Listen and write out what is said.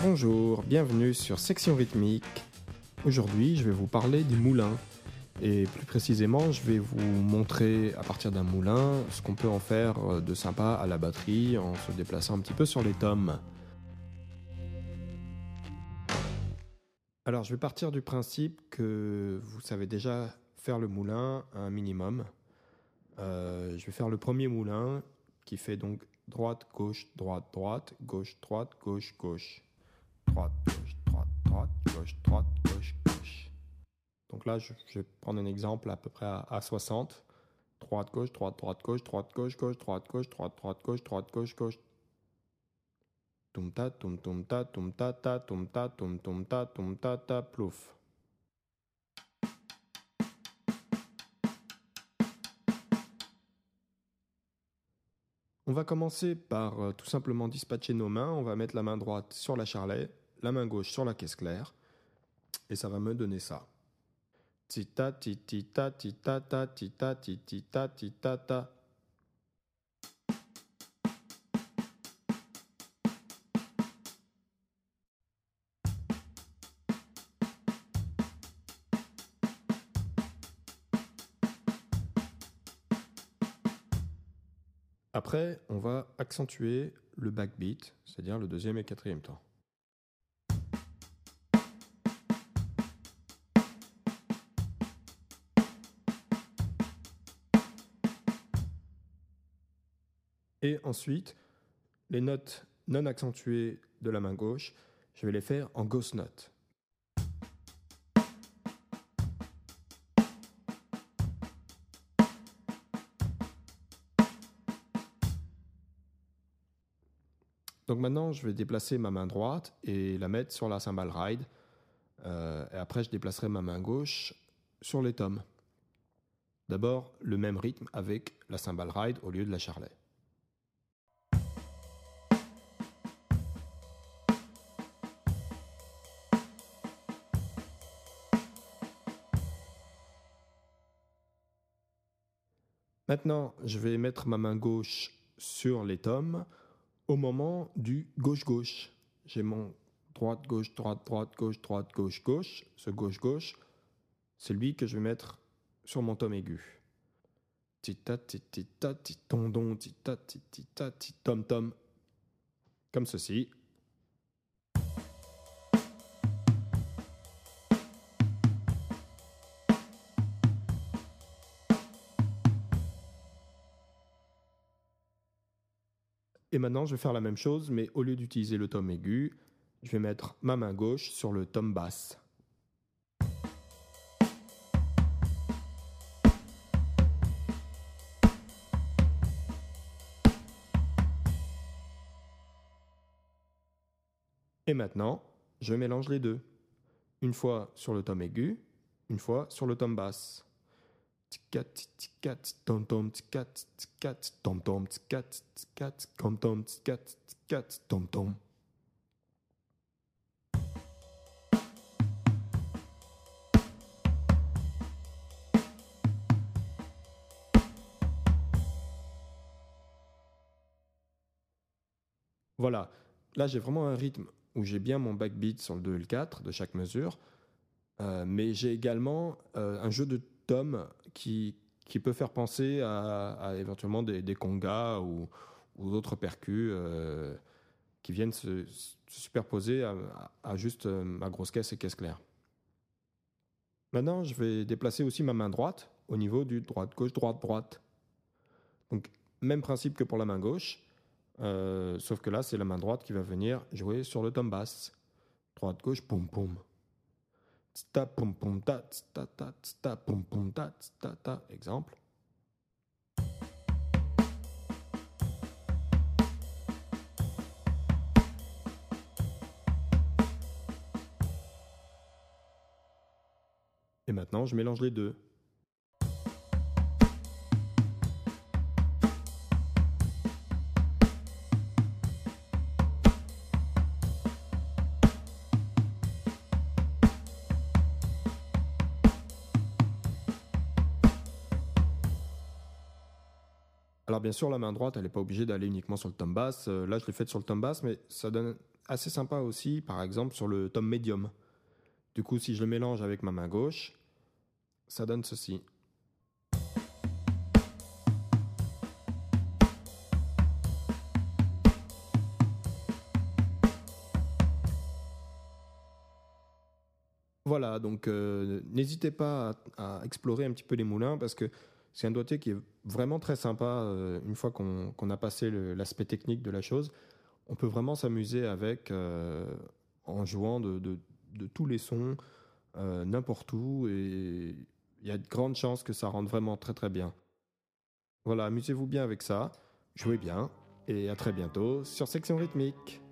Bonjour, bienvenue sur Section Rythmique. Aujourd'hui, je vais vous parler des moulins. Et plus précisément, je vais vous montrer à partir d'un moulin ce qu'on peut en faire de sympa à la batterie en se déplaçant un petit peu sur les tomes. Alors, je vais partir du principe que vous savez déjà faire le moulin un minimum. Euh, je vais faire le premier moulin qui fait donc droite, gauche, droite, droite, gauche, droite, gauche, gauche. Droite, gauche, droite, droite, gauche, droite, gauche, gauche. Donc là, je, vais prendre un exemple à peu près à, 60. Droite, gauche, droite, droite, gauche, droite, gauche, gauche, droite, gauche, droite, droite, gauche, droite, gauche, gauche. Tum ta, tum tum ta, tum ta ta, tum ta, tum tum ta, tum ta ta, plouf. On va commencer par euh, tout simplement dispatcher nos mains. On va mettre la main droite sur la charlet, la main gauche sur la caisse claire, et ça va me donner ça. Après, on va accentuer le backbeat, c'est-à-dire le deuxième et quatrième temps. Et ensuite, les notes non accentuées de la main gauche, je vais les faire en ghost note. Donc maintenant, je vais déplacer ma main droite et la mettre sur la cymbale ride. Euh, et après, je déplacerai ma main gauche sur les tomes. D'abord, le même rythme avec la cymbale ride au lieu de la charlet. Maintenant, je vais mettre ma main gauche sur les tomes au moment du gauche-gauche. J'ai mon droite-gauche, droite-droite, gauche-droite, gauche-gauche. Ce gauche-gauche, c'est lui que je vais mettre sur mon tome aigu. Tita, tita, titondon, tita, tita, tom tom. Comme ceci. Et maintenant, je vais faire la même chose, mais au lieu d'utiliser le tome aigu, je vais mettre ma main gauche sur le tome basse. Et maintenant, je mélange les deux. Une fois sur le tome aigu, une fois sur le tome basse. Voilà, là j'ai vraiment un rythme où j'ai bien mon backbeat sur le 2 et le 4 de chaque mesure, euh, mais j'ai également euh, un jeu de tomes qui, qui peut faire penser à, éventuellement des, congas ou, ou d'autres percus euh, qui viennent se, superposer à, juste euh, ma grosse caisse et caisse claire. Maintenant, je vais déplacer aussi ma main droite au niveau du droite, gauche, droite, droite. Donc, même principe que pour la main gauche, euh, sauf que là, c'est la main droite qui va venir jouer sur le tom basse. Droite, gauche, poum, poum. Exemple. Et maintenant, je mélange les deux. Alors bien sûr, la main droite, elle n'est pas obligée d'aller uniquement sur le tom basse. Euh, là, je l'ai faite sur le tom basse, mais ça donne assez sympa aussi, par exemple, sur le tom médium. Du coup, si je le mélange avec ma main gauche, ça donne ceci. Voilà, donc euh, n'hésitez pas à, explorer un petit peu les moulins parce que c'est un doigté qui est vraiment très sympa euh, une fois qu'on a passé l'aspect technique de la chose. On peut vraiment s'amuser avec euh, en jouant de, tous les sons, n'importe où, et il y a de grandes chances que ça rende vraiment très très bien. Voilà, amusez-vous bien avec ça, jouez bien, et à très bientôt sur Section Rythmique.